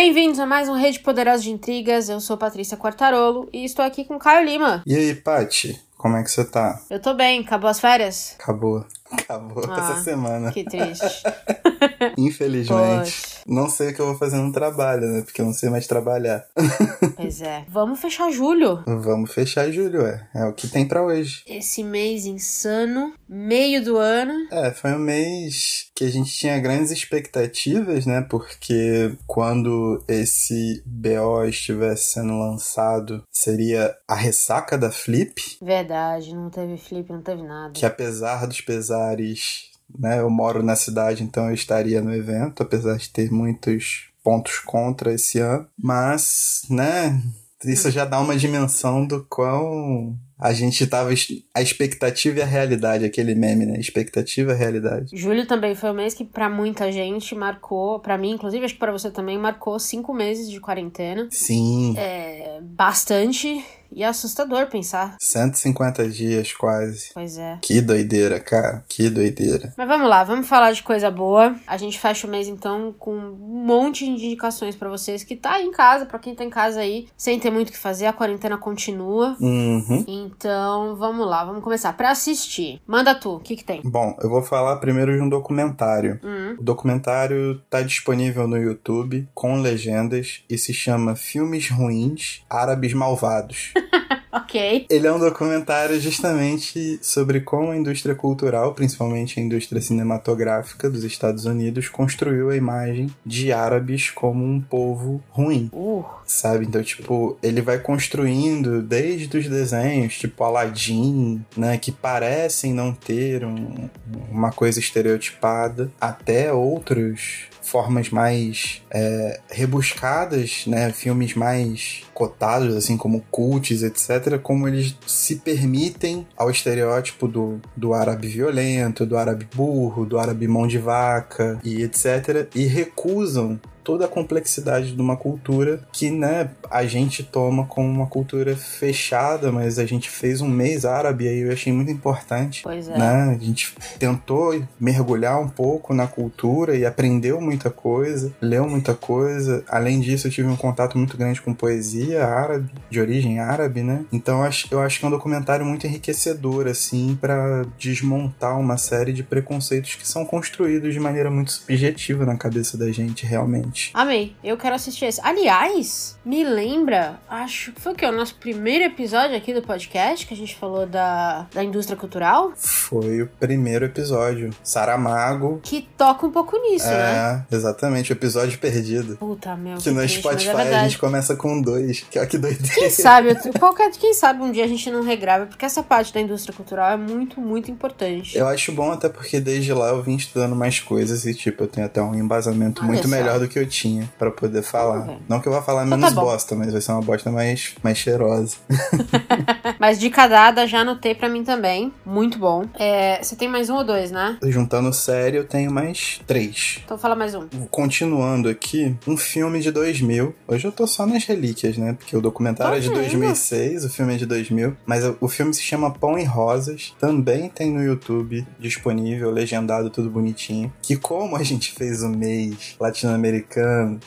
Bem-vindos a mais um Rede Poderosa de Intrigas. Eu sou Patrícia Quartarolo e estou aqui com Caio Lima. E aí, Pati, como é que você tá? Eu tô bem, acabou as férias? Acabou. Acabou Ah, essa semana. Que triste. Infelizmente. Não sei o que eu vou fazer no trabalho, né? Porque eu não sei mais trabalhar. pois é. Vamos fechar julho. Vamos fechar julho, é. É o que tem pra hoje. Esse mês insano, meio do ano. É, foi um mês que a gente tinha grandes expectativas, né? Porque quando esse BO estivesse sendo lançado, seria a ressaca da Flip, Verdade, não teve flip, não teve nada. que apesar dos pesares, né? Eu moro na cidade, então eu estaria no evento, apesar de ter muitos pontos contra esse ano. Mas, né? Isso já dá uma dimensão do quão a gente tava. A expectativa e a realidade, aquele meme, né? Expectativa e a realidade. Julho também foi um mês que pra muita gente marcou, pra mim, inclusive, acho que pra você também, marcou cinco meses de quarentena. Sim. É bastante e assustador pensar. 150 dias quase. Pois é. Que doideira, cara. Que doideira. Mas vamos lá, vamos falar de coisa boa. A gente fecha o mês então com um monte de indicações pra vocês que tá aí em casa, pra quem tá em casa aí, sem ter muito o que fazer, a quarentena continua. Uhum. Então, vamos lá, vamos começar. Pra assistir, manda tu, o que que tem? Bom, eu vou falar primeiro de um documentário. Hum, O documentário tá disponível no YouTube com legendas e se chama Filmes Ruins Árabes Malvados. Ok. Ele é um documentário justamente sobre como a indústria cultural, principalmente a indústria cinematográfica dos Estados Unidos, construiu a imagem de árabes como um povo ruim. Uh, Sabe? Então, tipo, ele vai construindo desde os desenhos, tipo Aladdin, né? Que parecem não ter um- uma coisa estereotipada, até outros formas mais é, rebuscadas, né? Filmes mais cotados, assim como cults, etc. Como eles se permitem ao estereótipo do, do árabe violento, do árabe burro, do árabe mão de vaca e etc. E recusam toda a complexidade de uma cultura que, né, a gente toma como uma cultura fechada, mas a gente fez um mês árabe aí eu achei muito importante, pois é. né? A gente tentou mergulhar um pouco na cultura e aprendeu muita coisa, leu muita coisa. Além disso, eu tive um contato muito grande com poesia árabe, de origem árabe, né? Então eu acho, eu acho que é um documentário muito enriquecedor, assim, para desmontar uma série de preconceitos que são construídos de maneira muito subjetiva na cabeça da gente, realmente. Amei, eu quero assistir esse. Aliás, me lembra, acho que foi o que? O nosso primeiro episódio aqui do podcast, que a gente falou da, da indústria cultural, Foi o primeiro episódio. Saramago. que toca um pouco nisso, né? É, exatamente, o episódio perdido. Puta, meu. Que no triste, mas Spotify é a gente começa com dois. Que, ó, que doideira. Quem sabe, qualquer, quem sabe um dia a gente não regrava, porque essa parte da indústria cultural é muito, muito importante. Eu acho bom até porque desde lá eu vim estudando mais coisas e, tipo, eu tenho até um embasamento Olha muito só. melhor do que eu tinha pra poder falar. velho. Não que eu vá falar Então menos tá bosta, mas vai ser uma bosta mais, mais cheirosa. Mas dica dada, já anotei pra mim também. Muito bom. É, você tem mais um ou dois, né? Juntando série, eu tenho mais três. Então fala mais um. Continuando aqui, um filme de 2000. Hoje eu tô só nas relíquias, né? Porque o documentário é de Tá vendo? 2006, o filme é de 2000. Mas o filme se chama Pão e Rosas. Também tem no YouTube disponível, legendado, tudo bonitinho. Que como a gente fez o mês latino-americano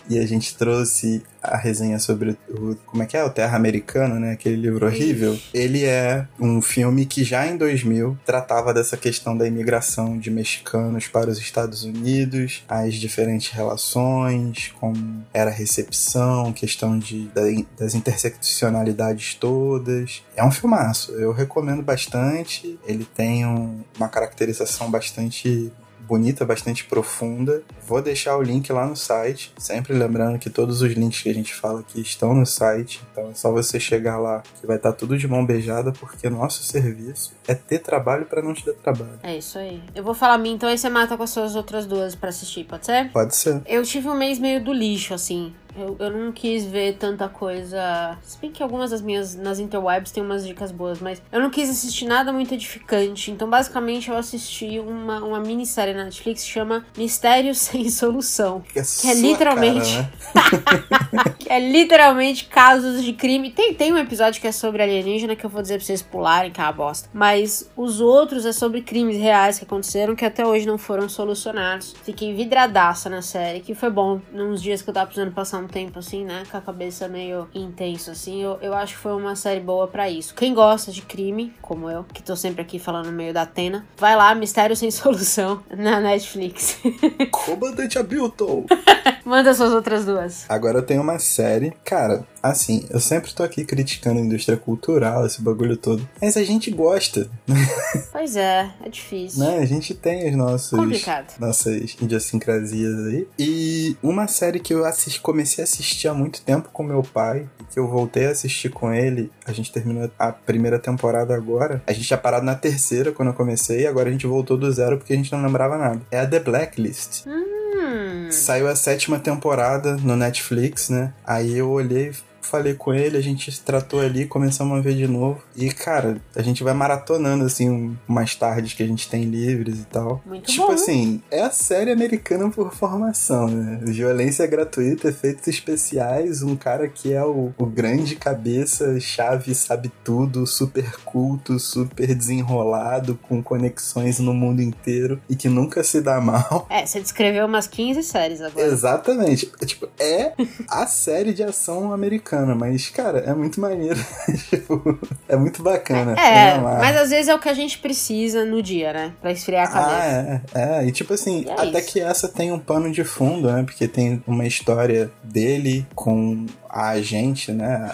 e a gente trouxe a resenha sobre o. Como é que é? O Terra Americana, né? Aquele livro horrível. Ele é um filme que já em 2000 tratava dessa questão da imigração de mexicanos para os Estados Unidos, as diferentes relações, como era a recepção, questão de, da- das interseccionalidades todas. É um filmaço, eu recomendo bastante. Ele tem um- uma caracterização bastante bonita, bastante profunda. Vou deixar o link lá no site, sempre lembrando que todos os links que a gente fala aqui estão no site, então é só você chegar lá que vai estar tudo de mão beijada, porque nosso serviço é ter trabalho para não te dar trabalho. É isso aí. Eu vou falar a minha, então aí você mata com as suas outras duas pra assistir, pode ser? Pode ser. Eu tive um mês meio do lixo, assim. Eu, eu não quis ver tanta coisa. Se bem que algumas das minhas nas interwebs tem umas dicas boas, mas eu não quis assistir nada muito edificante. Então, basicamente, eu assisti uma, uma minissérie na Netflix que chama Mistério Sem Solução. Que é, Que é literalmente- cara, né? É literalmente casos de crime. Tem, tem um episódio que é sobre alienígena que eu vou dizer pra vocês pularem, que é uma bosta. Mas os outros é sobre crimes reais que aconteceram que até hoje não foram solucionados. Fiquei vidradaça na série, que foi bom. Nos dias que eu tava precisando passar um tempo assim, né? Com a cabeça meio intenso, assim. Eu, eu acho que foi uma série boa para isso. Quem gosta de crime, como eu, que tô sempre aqui falando no meio da Atena, vai lá, Mistério Sem Solução, na Netflix. Comandante Abilton! Manda suas outras duas. Agora eu tenho uma série. Cara, assim, eu sempre tô aqui criticando a indústria cultural, esse bagulho todo. Mas a gente gosta. Pois é, é difícil. Né? A gente tem os nossos. Complicado. Nossas idiosincrasias aí. E uma série que eu assisti, comecei a assistir há muito tempo com meu pai, que eu voltei a assistir com ele. A gente terminou a primeira temporada agora. A gente tinha parado na terceira quando eu comecei, agora a gente voltou do zero porque a gente não lembrava nada. É a The Blacklist. Hum. Saiu a sétima temporada no Netflix, né? Aí eu olhei falei com ele, a gente se tratou ali, começamos a ver de novo. E, cara, a gente vai maratonando, assim, umas tardes que a gente tem livres e tal. Muito tipo bom. assim, é a série americana por formação, né? Violência gratuita, efeitos especiais, um cara que é o, o grande cabeça, chave, sabe tudo, super culto, super desenrolado, com conexões no mundo inteiro e que nunca se dá mal. É, você descreveu umas 15 séries agora. Exatamente. Tipo, é a série de ação americana, mas, cara, é muito maneiro. tipo, é muito bacana. É, amo. mas às vezes é o que a gente precisa no dia, né? Pra esfriar a Ah, cabeça. é, é. E tipo assim, é até isso. que essa tem um pano de fundo, né? Porque tem uma história dele com a agente, né?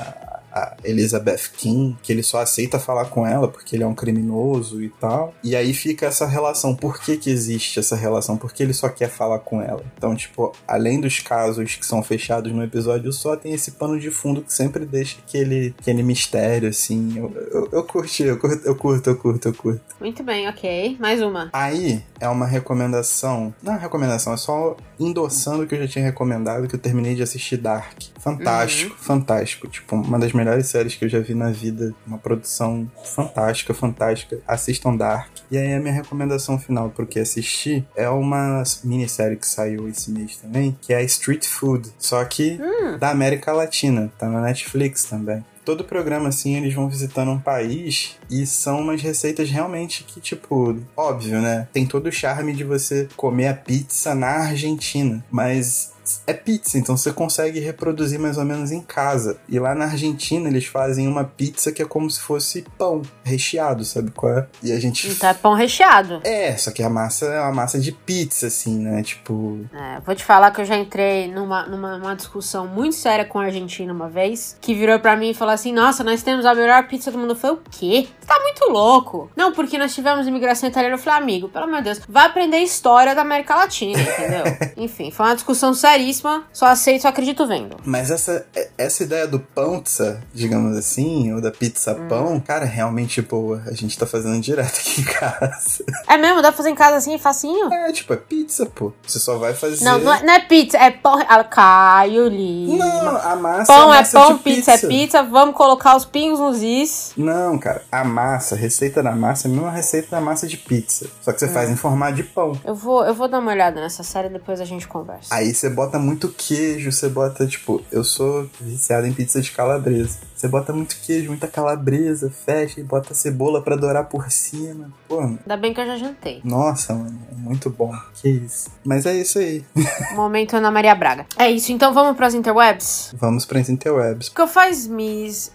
A- Elizabeth King, que ele só aceita falar com ela porque ele é um criminoso e tal. E aí fica essa relação. Por que que existe essa relação? Porque ele só quer falar com ela. Então, tipo, além dos casos que são fechados no episódio só, tem esse pano de fundo que sempre deixa aquele, aquele mistério, assim. Eu, eu, eu curti, eu curto, eu curto, eu curto, eu curto. Muito bem, ok. Mais uma. Aí é uma recomendação. Não é uma recomendação, é só endossando o que eu já tinha recomendado, que eu terminei de assistir Dark. Fantástico, fantástico. Tipo, uma das melhores séries que eu já vi na vida. Uma produção fantástica, fantástica. Assistam Dark. E aí a minha recomendação final pro que assistir é uma minissérie que saiu esse mês também, que é a Street Food. Só que da América Latina. Tá na Netflix também. Todo programa, assim, eles vão visitando um país e são umas receitas realmente que, tipo, óbvio, né? Tem todo o charme de você comer a pizza na Argentina, mas é pizza, então você consegue reproduzir mais ou menos em casa. E lá na Argentina eles fazem uma pizza que é como se fosse pão recheado, sabe qual é? E a gente. Então é pão recheado. É, só que a massa é uma massa de pizza, assim, né? Tipo. É, vou te falar que eu já entrei numa, numa, numa discussão muito séria com a Argentina uma vez, que virou pra mim e falou assim: Nossa, nós temos a melhor pizza do mundo. Eu falei: O quê? Tá muito louco. Não, porque nós tivemos imigração italiana. Eu falei: Amigo, pelo amor de Deus, vai aprender história da América Latina, entendeu? Enfim, foi uma discussão seríssima. Só aceito, só acredito vendo. Mas essa, essa ideia do pizza, digamos assim, ou da pizza Hum. pão, cara, é realmente boa. A gente tá fazendo direto aqui em casa. É mesmo? Dá pra fazer em casa assim, facinho? É, tipo, é pizza, pô. Você só vai fazer. Não, não é, não é pizza, é pão. Ah, Caio Lima. Não, a massa Pão é é massa pão, de pizza é pizza. Vamos colocar os pingos nos is. Não, cara, a massa, receita da massa é a mesma receita da massa de pizza. Só que você Hum. faz em formato de pão. Eu vou, eu vou dar uma olhada nessa série depois a gente conversa. Aí você bota muito queijo, você bota, tipo, eu sou viciado em pizza de calabresa. Você bota muito queijo, muita calabresa, fecha e bota cebola pra dourar por cima. Pô, Ainda bem que eu já jantei. nossa, mano, é muito bom. Que isso. Mas é isso aí. Momento Ana Maria Braga. É isso, então vamos pras interwebs? Vamos para as interwebs. O que eu faz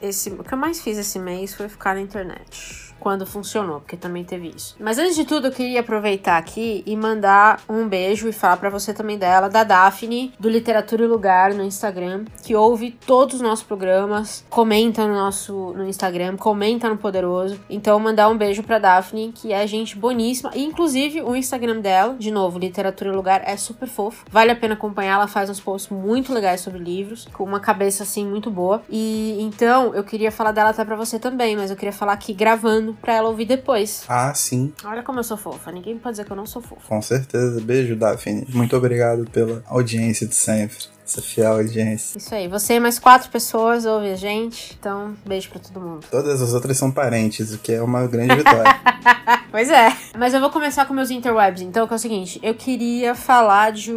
esse, o que eu mais fiz esse mês foi ficar na internet. much. Quando funcionou, porque também teve isso. Mas antes de tudo, eu queria aproveitar aqui e mandar um beijo e falar pra você também dela, da Daphne, do Literatura e Lugar no Instagram, que ouve todos os nossos programas, comenta no nosso no Instagram, comenta no Poderoso. Então, mandar um beijo pra Daphne, que é gente boníssima. E, inclusive, o Instagram dela, de novo, Literatura e Lugar, é super fofo. Vale a pena acompanhar, ela faz uns posts muito legais sobre livros, com uma cabeça, assim, muito boa. E, então, eu queria falar dela até pra você também, mas eu queria falar aqui gravando pra ela ouvir depois. Ah, sim, Olha como eu sou fofa, ninguém pode dizer que eu não sou fofa. com certeza. Beijo, Daphne. Muito obrigado pela audiência de sempre. Essa fiel audiência. Isso aí, você e mais quatro pessoas ouvem a gente, então beijo pra todo mundo. Todas as outras são parentes, o que é uma grande vitória. Pois é. Mas eu vou começar com meus interwebs, então, que é o seguinte. Eu queria falar de,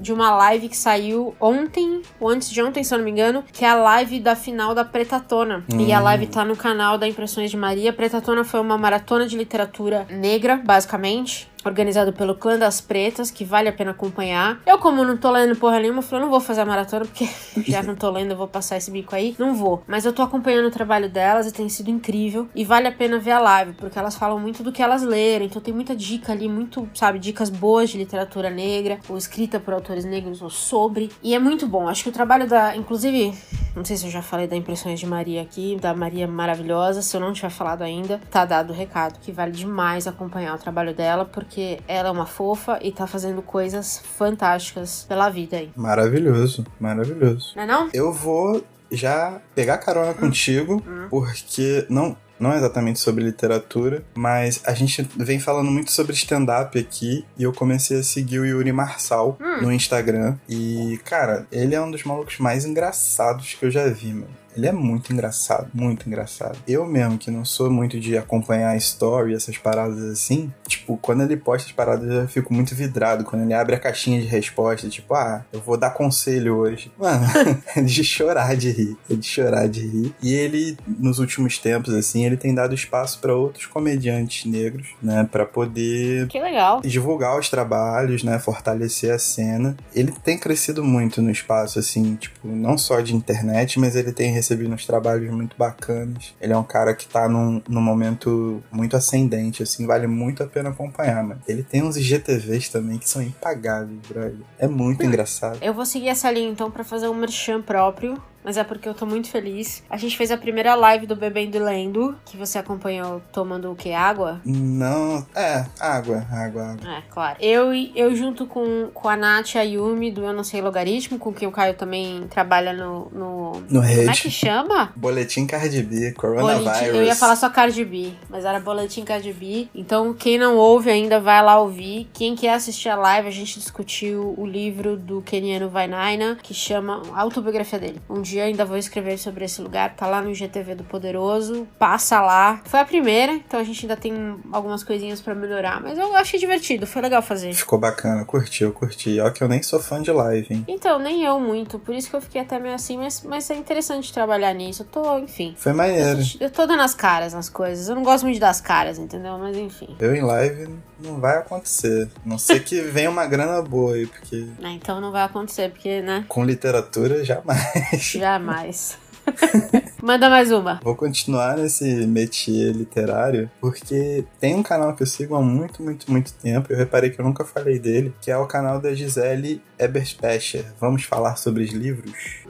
de uma live que saiu ontem, ou antes de ontem, se eu não me engano, que é a live da final da Pretatona. Hum. E a live tá no canal da Impressões de Maria. Pretatona foi uma maratona de literatura negra, basicamente organizado pelo Clã das Pretas, que vale a pena acompanhar. Eu, como não tô lendo porra nenhuma, falei, não vou fazer a maratona, porque já não tô lendo, eu vou passar esse bico aí. Não vou. Mas eu tô acompanhando o trabalho delas e tem sido incrível. E vale a pena ver a live, porque elas falam muito do que elas leram. Então tem muita dica ali, muito, sabe, dicas boas de literatura negra, ou escrita por autores negros, ou sobre. E é muito bom. Acho que o trabalho da. Inclusive, não sei se eu já falei da Impressões de Maria aqui, da Maria maravilhosa. Se eu não tiver falado ainda, tá dado o recado, que vale demais acompanhar o trabalho dela, porque porque ela é uma fofa e tá fazendo coisas fantásticas pela vida aí. Maravilhoso, maravilhoso. Não é não? Eu vou já pegar carona hum. contigo, hum. porque não não é exatamente sobre literatura, mas a gente vem falando muito sobre stand-up aqui e eu comecei a seguir o Yuri Marçal hum. no Instagram. E, cara, ele é um dos malucos mais engraçados que eu já vi, mano. Ele é muito engraçado, muito engraçado. Eu mesmo, que não sou muito de acompanhar a story, essas paradas assim, tipo, quando ele posta as paradas eu fico muito vidrado. Quando ele abre a caixinha de resposta, tipo, ah, eu vou dar conselho hoje. Mano, é de chorar de rir. É de chorar de rir. E ele, nos últimos tempos, assim, ele tem dado espaço para outros comediantes negros, né, para poder. Que legal. Divulgar os trabalhos, né, fortalecer a cena. Ele tem crescido muito no espaço, assim, tipo, não só de internet, mas ele tem recebi uns trabalhos muito bacanas. Ele é um cara que tá num, num momento muito ascendente, assim, vale muito a pena acompanhar, mano. Ele tem uns IGTVs também que são impagáveis, brother. É muito engraçado. Eu vou seguir essa linha então para fazer um merchan próprio mas é porque eu tô muito feliz. A gente fez a primeira live do Bebendo e Lendo, que você acompanhou tomando o que? Água? Não, é, água, água, água. É, claro. Eu, eu junto com, com a Nath e a Yumi do Eu Não Sei Logaritmo, com quem o Caio também trabalha no... No, no Como é que chama? Boletim Cardi B, Coronavirus. Boletim, eu ia falar só Cardi B, mas era Boletim Cardi B. Então, quem não ouve ainda, vai lá ouvir. Quem quer assistir a live, a gente discutiu o livro do Keniano Vainaina, que chama a autobiografia dele. Um dia dia ainda vou escrever sobre esse lugar, tá lá no IGTV do Poderoso, passa lá. Foi a primeira, então a gente ainda tem algumas coisinhas para melhorar, mas eu achei divertido, foi legal fazer. Ficou bacana, curti, eu curti. Ó que eu nem sou fã de live, hein? Então, nem eu muito, por isso que eu fiquei até meio assim, mas, mas é interessante trabalhar nisso. Eu tô, enfim. Foi maneiro. Eu, eu tô dando as caras nas coisas. Eu não gosto muito de dar as caras, entendeu? Mas enfim. Eu em live não vai acontecer. Não sei que venha uma grana boa aí, porque. Ah, então não vai acontecer, porque, né? Com literatura, jamais. Jamais. Manda mais uma. Vou continuar nesse métier literário, porque tem um canal que eu sigo há muito, muito, muito tempo. Eu reparei que eu nunca falei dele, que é o canal da Gisele Eberspecher. Vamos falar sobre os livros?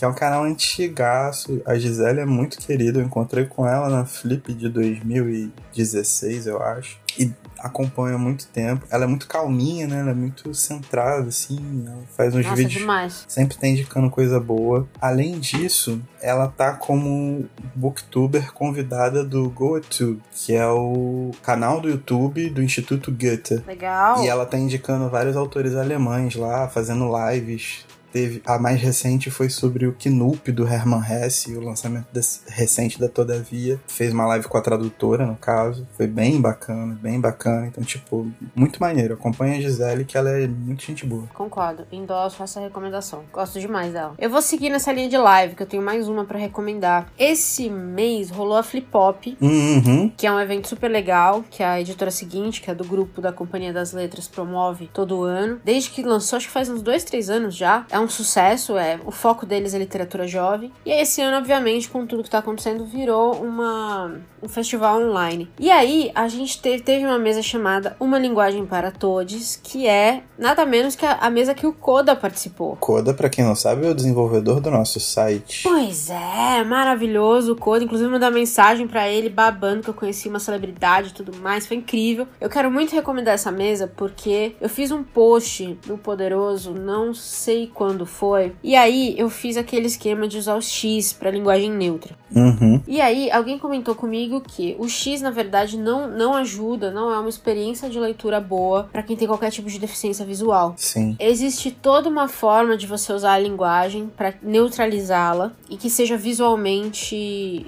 Que é um canal antigaço. A Gisele é muito querida. Eu encontrei com ela na Flip de 2016, eu acho. E acompanho há muito tempo. Ela é muito calminha, né? Ela é muito centrada, assim. Ela faz uns Nossa, vídeos. Demais. Sempre tá indicando coisa boa. Além disso, ela tá como booktuber convidada do GoTube, que é o canal do YouTube do Instituto Goethe. Legal. E ela tá indicando vários autores alemães lá, fazendo lives Teve, a mais recente foi sobre o Knup do Hermann Hesse, o lançamento desse, recente da Todavia. Fez uma live com a tradutora, no caso. Foi bem bacana, bem bacana. Então, tipo, muito maneiro. Acompanha a Gisele, que ela é muito gente boa. Concordo. Endosso essa recomendação. Gosto demais dela. Eu vou seguir nessa linha de live, que eu tenho mais uma para recomendar. Esse mês rolou a Flip Pop, uhum. que é um evento super legal, que a editora seguinte, que é do grupo da Companhia das Letras, promove todo ano. Desde que lançou, acho que faz uns dois, três anos já. É um sucesso, é o foco deles é literatura jovem. E esse ano, obviamente, com tudo que tá acontecendo, virou uma, um festival online. E aí, a gente teve, teve uma mesa chamada Uma Linguagem para Todos, que é nada menos que a, a mesa que o Coda participou. Coda, para quem não sabe, é o desenvolvedor do nosso site. Pois é, maravilhoso o Coda. Inclusive, mandar mensagem para ele, babando que eu conheci uma celebridade e tudo mais. Foi incrível. Eu quero muito recomendar essa mesa porque eu fiz um post no Poderoso, não sei quando quando foi. E aí eu fiz aquele esquema de usar o X para linguagem neutra. Uhum. E aí alguém comentou comigo que o X na verdade não, não ajuda, não é uma experiência de leitura boa para quem tem qualquer tipo de deficiência visual. Sim. Existe toda uma forma de você usar a linguagem para neutralizá-la e que seja visualmente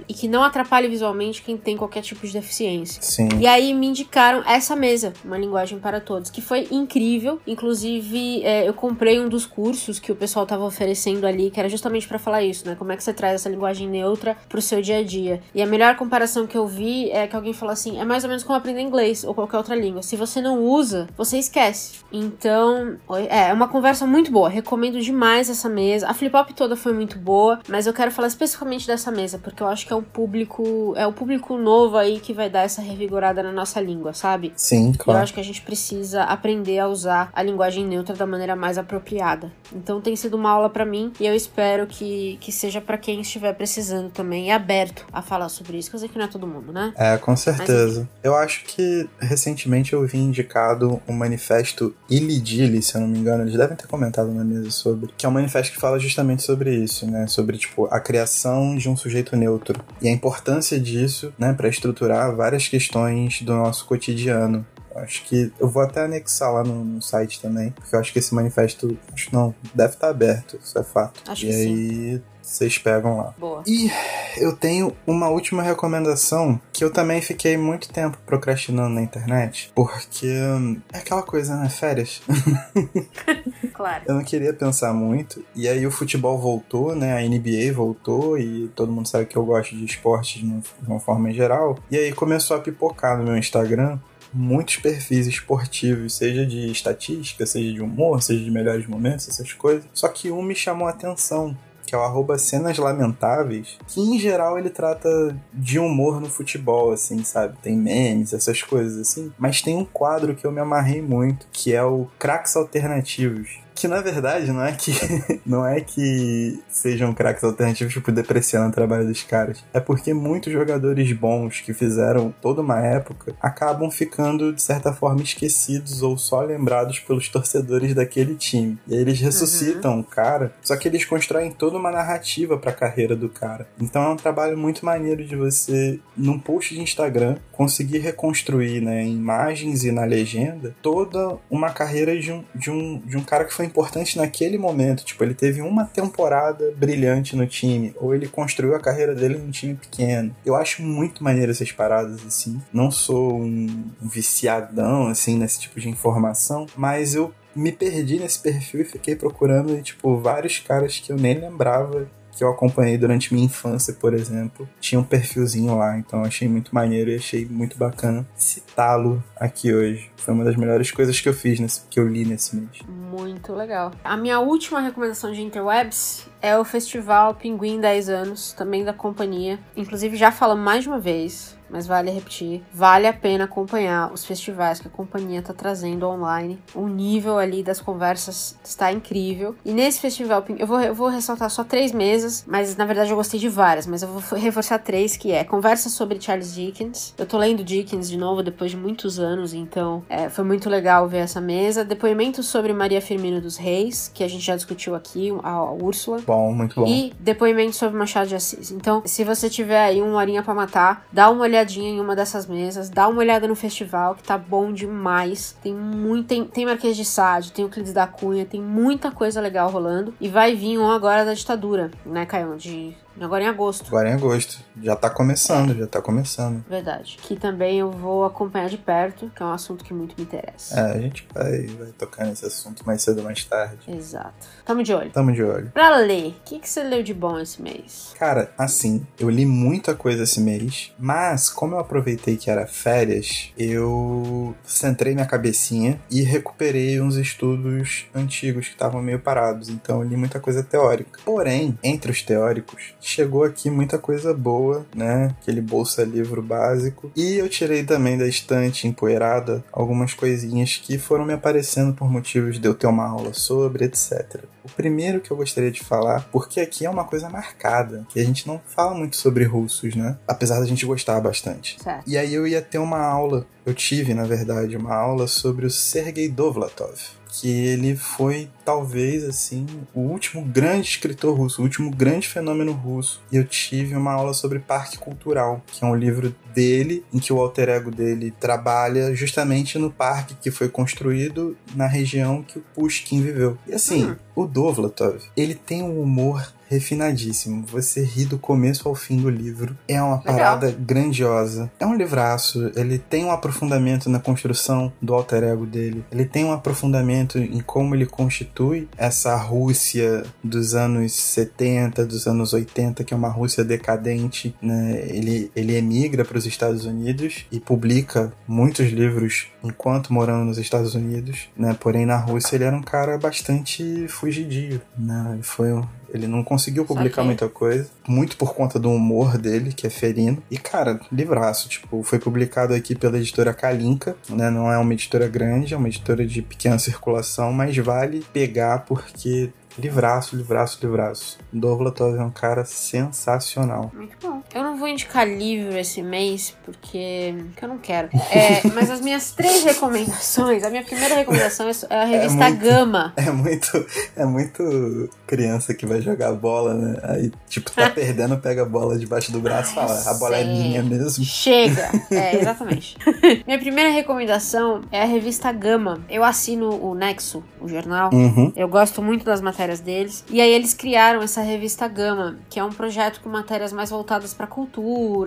e que não atrapalhe visualmente quem tem qualquer tipo de deficiência. Sim. E aí me indicaram essa mesa, uma linguagem para todos, que foi incrível. Inclusive, é, eu comprei um dos cursos que o pessoal tava oferecendo ali, que era justamente para falar isso, né? Como é que você traz essa linguagem neutra pro seu dia a dia. E a melhor comparação que eu vi é que alguém falou assim: é mais ou menos como aprender inglês ou qualquer outra língua. Se você não usa, você esquece. Então, é, é uma conversa muito boa. Recomendo demais essa mesa. A Flip Hop toda foi muito boa, mas eu quero falar especificamente dessa mesa, porque eu acho que é o público, é o público novo aí que vai dar essa revigorada na nossa língua, sabe? Sim, claro. Eu acho que a gente precisa aprender a usar a linguagem neutra da maneira mais apropriada. Então tem sido uma aula para mim e eu espero que, que seja para quem estiver precisando também e aberto a falar sobre isso. Quer dizer que não é todo mundo, né? É, com certeza. eu acho que recentemente eu vi indicado um manifesto Ilidili, se eu não me engano, eles devem ter comentado na mesa sobre, que é um manifesto que fala justamente sobre isso, né? Sobre, tipo, a criação de um sujeito neutro e a importância disso, né, para estruturar várias questões do nosso cotidiano. Acho que eu vou até anexar lá no, no, site também, porque eu acho que esse manifesto, acho não, deve estar aberto, isso é fato. Acho e aí sim. Vocês pegam lá. Boa. E eu tenho uma última recomendação que eu também fiquei muito tempo procrastinando na internet, porque é aquela coisa, né? Férias. Claro. Eu não queria pensar muito. E aí o futebol voltou, né? A NBA voltou e todo mundo sabe que eu gosto de esportes de uma forma geral. E aí começou a pipocar no meu Instagram muitos perfis esportivos, seja de estatística, seja de humor, seja de melhores momentos, essas coisas. Só que um me chamou a atenção, que é o arroba Cenas Lamentáveis, que em geral ele trata de humor no futebol, assim, sabe? Tem memes, essas coisas assim. Mas tem um quadro que eu me amarrei muito, que é o Cracks Alternativos. Que na verdade não é que não é que sejam craques alternativos, tipo, depreciando o trabalho dos caras. É porque muitos jogadores bons que fizeram toda uma época acabam ficando, de certa forma, esquecidos ou só lembrados pelos torcedores daquele time. E aí eles ressuscitam o cara, só que eles constroem toda uma narrativa pra carreira do cara. Então é um trabalho muito maneiro de você, num post de Instagram, conseguir reconstruir, né, em imagens e na legenda, toda uma carreira de um, de um, de um cara que foi importante naquele momento. Tipo, ele teve uma temporada brilhante no time, ou ele construiu a carreira dele num time pequeno. Eu acho muito maneiro essas paradas assim. Não sou um viciadão assim nesse tipo de informação, mas eu me perdi nesse perfil e fiquei procurando tipo vários caras que eu nem lembrava que eu acompanhei durante minha infância, por exemplo, tinha um perfilzinho lá, então achei muito maneiro e achei muito bacana citá-lo aqui hoje. Foi uma das melhores coisas que eu fiz, nesse, que eu li nesse mês. Muito legal. A minha última recomendação de Interwebs é o festival Pinguim 10 anos, também da companhia. Inclusive já falamos mais de uma vez, mas vale repetir. Vale a pena acompanhar os festivais que a companhia está trazendo online. O nível ali das conversas está incrível. E nesse festival, eu vou, eu vou ressaltar só três mesas, mas na verdade eu gostei de várias, mas eu vou reforçar três, que é conversa sobre Charles Dickens. Eu tô lendo Dickens de novo depois de muitos anos, então é, foi muito legal ver essa mesa. Depoimento sobre Maria Firmina dos Reis, que a gente já discutiu aqui, a, a Úrsula. Bom, muito bom. E depoimento sobre Machado de Assis. Então, se você tiver aí uma horinha para matar, dá uma olhadinha em uma dessas mesas, dá uma olhada no festival, que tá bom demais. Tem muito. Tem, tem Marquês de Sade, tem Euclides da Cunha, tem muita coisa legal rolando. E vai vir um agora da ditadura, né, Caio? De Agora em agosto. Agora em agosto. Já tá começando, já tá começando. Verdade. Que também eu vou acompanhar de perto, que é um assunto que muito me interessa. É, a gente vai, vai tocar nesse assunto mais cedo ou mais tarde. Exato. Tamo de olho. Tamo de olho. Pra ler, o que, que você leu de bom esse mês? Cara, assim, eu li muita coisa esse mês, mas como eu aproveitei que era férias, eu centrei minha cabecinha e recuperei uns estudos antigos que estavam meio parados. Então eu li muita coisa teórica. Porém, entre os teóricos, chegou aqui muita coisa boa, né? Aquele bolsa livro básico. E eu tirei também da estante empoeirada algumas coisinhas que foram me aparecendo por motivos de eu ter uma aula sobre, etc. O primeiro que eu gostaria de falar, porque aqui é uma coisa marcada, que a gente não fala muito sobre russos, né? Apesar da gente gostar bastante. Certo. E aí eu ia ter uma aula, eu tive, na verdade, uma aula sobre o Sergei Dovlatov que ele foi talvez assim o último grande escritor russo, o último grande fenômeno russo. E eu tive uma aula sobre Parque Cultural, que é um livro dele em que o alter ego dele trabalha justamente no parque que foi construído na região que o Pushkin viveu. E assim, hum. o Dovlatov, ele tem um humor refinadíssimo. Você ri do começo ao fim do livro. É uma Legal. parada grandiosa. É um livraço. Ele tem um aprofundamento na construção do alter ego dele. Ele tem um aprofundamento em como ele constitui essa Rússia dos anos 70, dos anos 80, que é uma Rússia decadente. Né? Ele, ele emigra para os Estados Unidos e publica muitos livros enquanto morando nos Estados Unidos. Né? Porém, na Rússia ele era um cara bastante fugidio. Né? Foi ele não conseguiu publicar muita coisa, muito por conta do humor dele, que é ferino. E, cara, livraço, tipo, foi publicado aqui pela editora Kalinka, né? Não é uma editora grande, é uma editora de pequena circulação, mas vale pegar porque Livraço, livraço, livraço. Dovlatov é um cara sensacional. Muito bom. Vou indicar livro esse mês, porque, porque eu não quero. É, mas as minhas três recomendações, a minha primeira recomendação é a é revista é muito, Gama. É muito, é muito criança que vai jogar bola, né? Aí, tipo, tá perdendo, pega a bola debaixo do braço e fala, a bola é minha mesmo. Chega! É, exatamente. minha primeira recomendação é a revista Gama. Eu assino o Nexo, o jornal. Uhum. Eu gosto muito das matérias deles. E aí eles criaram essa revista Gama, que é um projeto com matérias mais voltadas para cultura,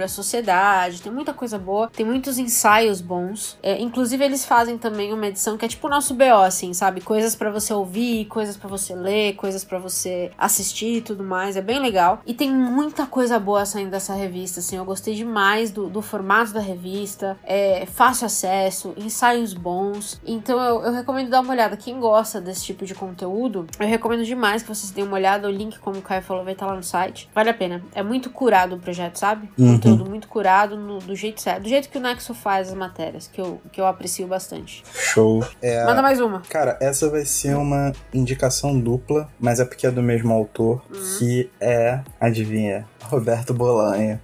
sociedade, tem muita coisa boa, tem muitos ensaios bons. É, inclusive eles fazem também uma edição que é tipo o nosso BO, assim, sabe? Coisas para você ouvir, coisas para você ler, coisas para você assistir e tudo mais. É bem legal. E tem muita coisa boa saindo dessa revista, assim. Eu gostei demais do, do formato da revista. É fácil acesso, ensaios bons. Então eu, eu recomendo dar uma olhada. Quem gosta desse tipo de conteúdo, eu recomendo demais que vocês deem uma olhada. O link, como o Caio falou, vai estar lá no site. Vale a pena. É muito curado o projeto, sabe? Uhum. Conteúdo muito curado, no, do jeito certo. Do jeito que o Nexo faz as matérias, que eu, que eu aprecio bastante. Show. É, Manda mais uma. Cara, essa vai ser uma indicação dupla, mas é porque é do mesmo autor, uhum. que é, adivinha, Roberto Bolanha.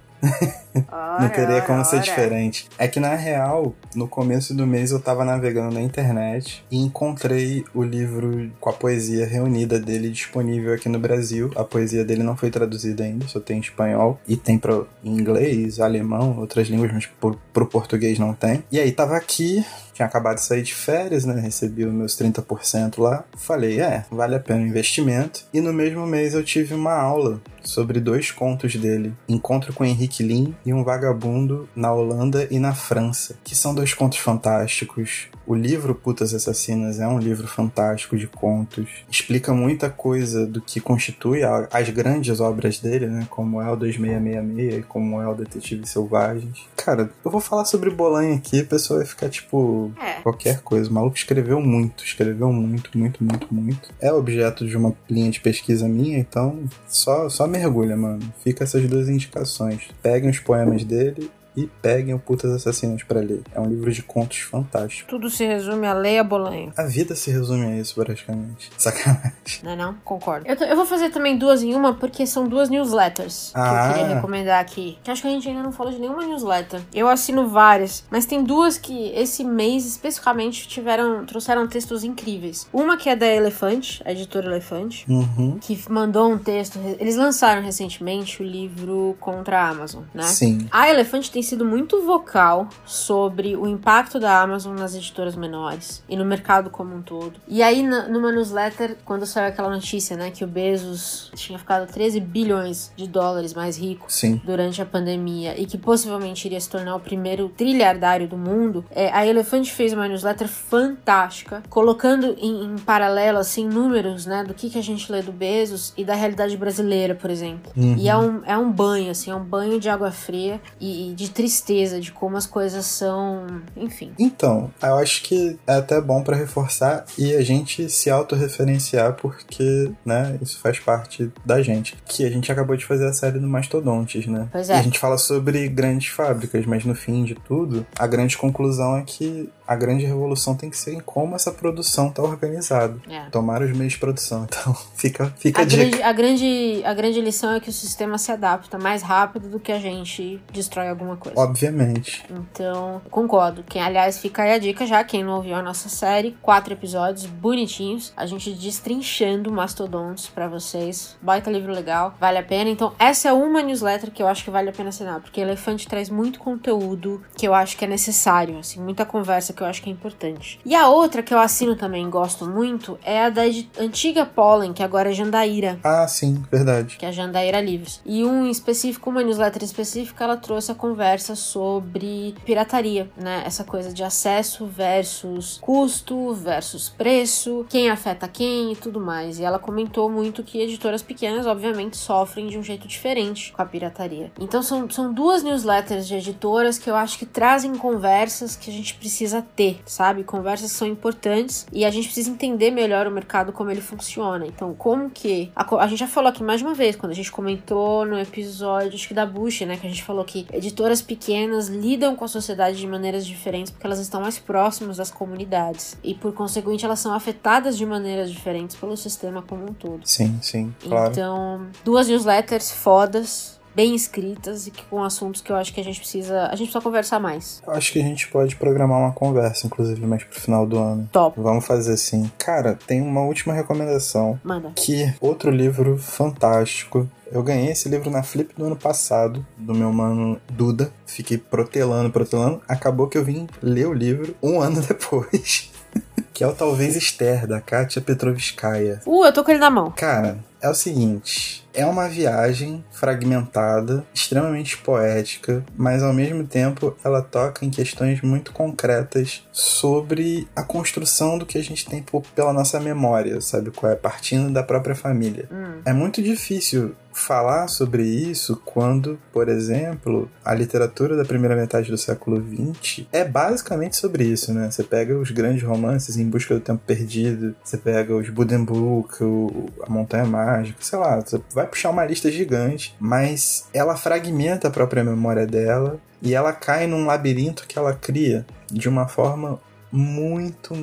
Não teria como ora, ser ora. diferente. É que na real, no começo do mês eu tava navegando na internet e encontrei o livro com a poesia reunida dele disponível aqui no Brasil. A poesia dele não foi traduzida ainda, só tem em espanhol e tem pro inglês, alemão, outras línguas, mas pro, pro português não tem. E aí tava aqui, tinha acabado de sair de férias, né? Recebi os meus 30% lá. Falei, é, vale a pena o investimento. E no mesmo mês eu tive uma aula sobre dois contos dele: Encontro com Henrique Lin e Um Vagabundo na Holanda e na França, que são dois contos fantásticos. O livro Putas Assassinas é um livro fantástico de contos, explica muita coisa do que constitui as grandes obras dele, né? Como é o 2666 e como é o Detetive Selvagens. Cara, eu vou falar sobre Bolanha aqui, a pessoa vai ficar tipo é. qualquer coisa. O maluco escreveu muito, escreveu muito, muito, muito, muito. É objeto de uma linha de pesquisa minha, então só, só mergulha, mano. Fica essas duas indicações. Peguem os poemas dele e peguem o Putas Assassinas para ler. É um livro de contos fantástico. Tudo se resume a Leia Bolanha. A vida se resume a isso, praticamente. Sacanagem. Não é não? Concordo. Eu, eu vou fazer também duas em uma, porque são duas newsletters ah. que eu ah. queria recomendar aqui. Que acho que a gente ainda não falou de nenhuma newsletter. Eu assino várias, mas tem duas que esse mês especificamente tiveram, trouxeram textos incríveis. Uma que é da Elefante, a editora Elefante, uhum. que mandou um texto. Eles lançaram recentemente o livro contra a Amazon, né? Sim. A Elefante tem tem sido muito vocal sobre o impacto da Amazon nas editoras menores e no mercado como um todo. E aí, numa newsletter, quando saiu aquela notícia, né, que o Bezos tinha ficado 13 bilhões de dólares mais rico Sim. durante a pandemia e que possivelmente iria se tornar o primeiro trilhardário do mundo, é, a Elefante fez uma newsletter fantástica, colocando em, em, paralelo, assim, números, né, do que, que a gente lê do Bezos e da realidade brasileira, por exemplo. Uhum. E é um, é um banho, assim, é um banho de água fria e, e de tristeza de como as coisas são, enfim. Então, eu acho que é até bom para reforçar e a gente se autorreferenciar porque, né, isso faz parte da gente. Que a gente acabou de fazer a série do Mastodontes, né? Pois é. E a gente fala sobre grandes fábricas, mas no fim de tudo, a grande conclusão é que a grande revolução tem que ser em como essa produção está organizada. É. Tomar os meios de produção. Então, fica, fica a, a grande, a grande A grande lição é que o sistema se adapta mais rápido do que a gente destrói alguma coisa. Obviamente. Então, concordo. Quem, aliás, fica aí a dica já, quem não ouviu a nossa série, quatro episódios bonitinhos, a gente destrinchando mastodontes para vocês. Baita livro legal, vale a pena. Então, essa é uma newsletter que eu acho que vale a pena assinar, porque Elefante traz muito conteúdo que eu acho que é necessário, assim, muita conversa que eu acho que é importante. E a outra que eu assino também, gosto muito, é a da antiga Pollen, que agora é Jandaíra. Ah, sim, verdade. Que é a Jandaíra Livros. E um específico, uma newsletter específica, ela trouxe a conversa sobre pirataria, né? Essa coisa de acesso versus custo versus preço, quem afeta quem e tudo mais. E ela comentou muito que editoras pequenas, obviamente, sofrem de um jeito diferente com a pirataria. Então são, são duas newsletters de editoras que eu acho que trazem conversas que a gente precisa ter, sabe? Conversas são importantes e a gente precisa entender melhor o mercado como ele funciona. Então, como que. A, a gente já falou aqui mais de uma vez, quando a gente comentou no episódio, acho que da Bush, né? Que a gente falou que editoras pequenas lidam com a sociedade de maneiras diferentes porque elas estão mais próximas das comunidades. E por conseguinte, elas são afetadas de maneiras diferentes pelo sistema como um todo. Sim, sim, claro. Então, duas newsletters fodas bem escritas e que com assuntos que eu acho que a gente precisa. A gente precisa conversar mais. Eu acho que a gente pode programar uma conversa, inclusive, mais pro final do ano. Top. Vamos fazer assim. Cara, tem uma última recomendação. Manda. Que outro livro fantástico. Eu ganhei esse livro na Flip do ano passado, do meu mano Duda. Fiquei protelando, protelando. Acabou que eu vim ler o livro um ano depois. que é o Talvez Esther, da Katia Petrovskaya. Uh, eu tô com ele na mão. Cara, é o seguinte: é uma viagem fragmentada, extremamente poética, mas ao mesmo tempo ela toca em questões muito concretas sobre a construção do que a gente tem pela nossa memória, sabe? Qual é? Partindo da própria família. Hum. É muito difícil falar sobre isso quando, por exemplo, a literatura da primeira metade do século XX é basicamente sobre isso, né? Você pega os grandes romances Em Busca do Tempo Perdido, você pega os Buddenbrook, o A Montanha Mágica, sei lá, você vai puxar uma lista gigante, mas ela fragmenta a própria memória dela e ela cai num labirinto que ela cria de uma forma muito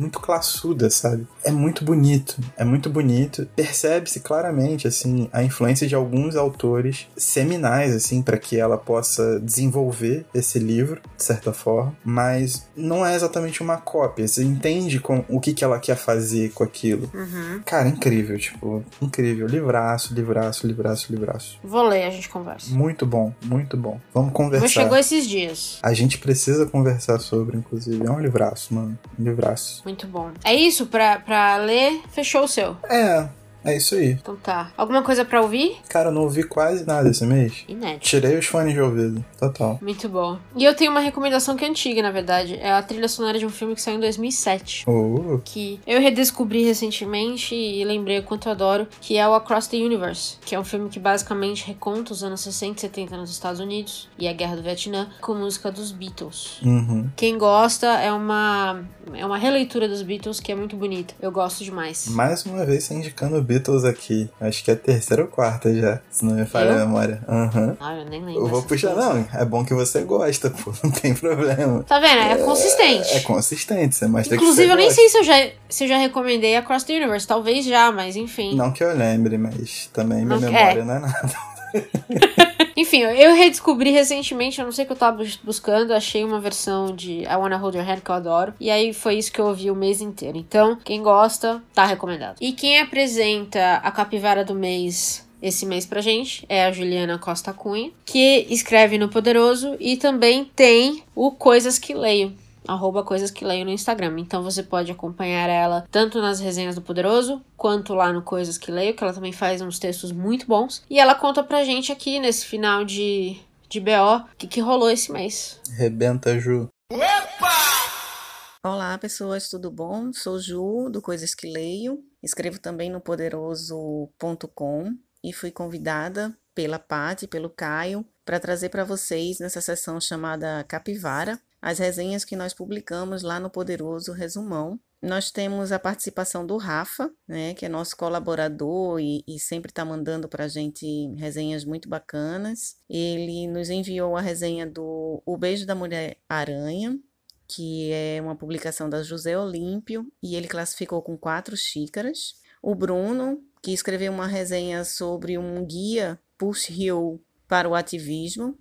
muito classuda, sabe? É muito bonito, é muito bonito. Percebe-se claramente, assim, a influência de alguns autores seminais, assim, para que ela possa desenvolver esse livro, de certa forma, mas não é exatamente uma cópia. Você entende com, o que, que ela quer fazer com aquilo. Uhum. Cara, incrível, tipo, incrível. Livraço, livraço, livraço, livraço. Vou ler, a gente conversa. Muito bom, muito bom. Vamos conversar. Chegou esses dias. A gente precisa conversar sobre, inclusive. É um livraço, mano. Um livraço. Muito bom. É isso pra, pra ler? Fechou o seu. É, é isso aí. Então tá. Alguma coisa pra ouvir? Cara, eu não ouvi quase nada esse mês. Inédito. Tirei os fones de ouvido. Total. Muito bom. E eu tenho uma recomendação que é antiga, na verdade. É a trilha sonora de um filme que saiu em 2007. Oh. Que eu redescobri recentemente e lembrei o quanto eu adoro. Que é o Across the Universe. Que é um filme que basicamente reconta os anos 60 e 70 nos Estados Unidos. E a Guerra do Vietnã. Com música dos Beatles. Uhum. Quem gosta é uma... É uma releitura dos Beatles que é muito bonita. Eu gosto demais. Mais uma vez você indicando Beatles aqui. Acho que é a terceira ou quarta já, se não me falha Eu? a memória. Aham. Ah, eu nem lembro. Eu vou puxar, não. É bom que você gosta, pô. Não tem problema. Tá vendo? É, consistente. É consistente, você mostra que Inclusive, você eu nem gosta. sei se eu, já, se eu já recomendei Across the Universe. Talvez já, mas enfim. Não que eu lembre, mas também minha Não- memória é. não é nada. Enfim, eu redescobri recentemente, eu não sei o que eu tava bus- buscando, achei uma versão de I Wanna Hold Your Hand que eu adoro. E aí foi isso que eu ouvi o mês inteiro. Então, quem gosta, tá recomendado. E quem apresenta a capivara do mês esse mês pra gente é a Juliana Costa Cunha, que escreve no Poderoso e também tem o Coisas que Leio. Arroba Coisas que Leio no Instagram. Então você pode acompanhar ela tanto nas resenhas do Poderoso, quanto lá no Coisas que Leio, que ela também faz uns textos muito bons. E ela conta pra gente aqui nesse final de, de BO o que, que rolou esse mês. Rebenta, Ju. Olá, pessoas, tudo bom? Sou Ju, do Coisas que Leio. Escrevo também no poderoso.com e fui convidada pela Paty e pelo Caio para trazer para vocês nessa sessão chamada Capivara as resenhas que nós publicamos lá no Poderoso Resumão. Nós temos a participação do Rafa, né, que é nosso colaborador e, e sempre está mandando para a gente resenhas muito bacanas. Ele nos enviou a resenha do O Beijo da Mulher Aranha, que é uma publicação da José Olímpio, e ele classificou com quatro xícaras. O Bruno, que escreveu uma resenha sobre um guia Push Hill para o ativismo,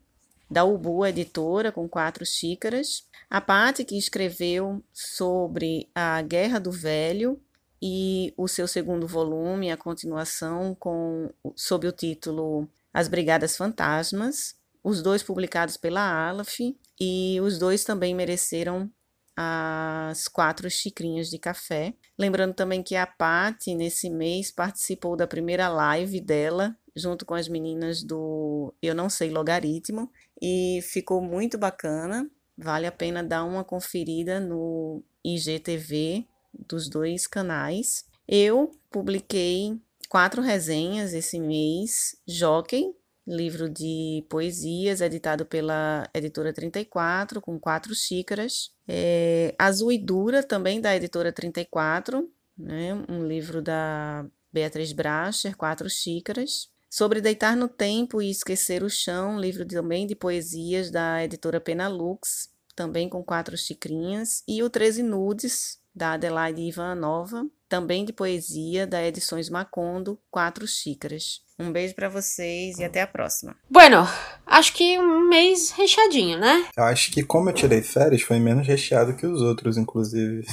da Ubu Editora, com quatro xícaras. A Patti, que escreveu sobre a Guerra do Velho, e o seu segundo volume, a continuação, com, sob o título As Brigadas Fantasmas, os dois publicados pela Aleph, e os dois também mereceram as quatro xicrinhas de café. Lembrando também que a Paty, nesse mês, participou da primeira live dela, junto com as meninas do Eu Não Sei Logaritmo, e ficou muito bacana. Vale a pena dar uma conferida no IGTV dos dois canais. Eu publiquei quatro resenhas esse mês. Jockey, livro de poesias, editado pela editora 34, com quatro xícaras. É, Azul e Dura, também da editora 34, né, um livro da Beatriz Bracher, quatro xícaras. Sobre Deitar no Tempo e Esquecer o Chão, livro também de poesias da editora Penalux, também com quatro xicrinhas. E o 13 Nudes, da Adelaide Ivanova, também de poesia, da Edições Macondo, quatro xícaras. Um beijo para vocês e até a próxima. Bueno, acho que um mês recheadinho, né? Eu acho que como eu tirei férias, foi menos recheado que os outros, inclusive.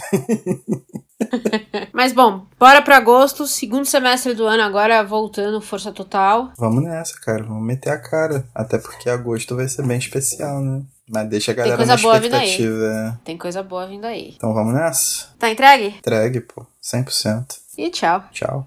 Mas bom, bora para agosto, segundo semestre do ano agora voltando força total. Vamos nessa, cara, vamos meter a cara, até porque agosto vai ser bem especial, né? Mas deixa a galera Tem coisa na boa expectativa. Vindo aí. É. Tem coisa boa vindo aí. Então vamos nessa? Tá entregue? Entregue, pô. 100%. E tchau. Tchau.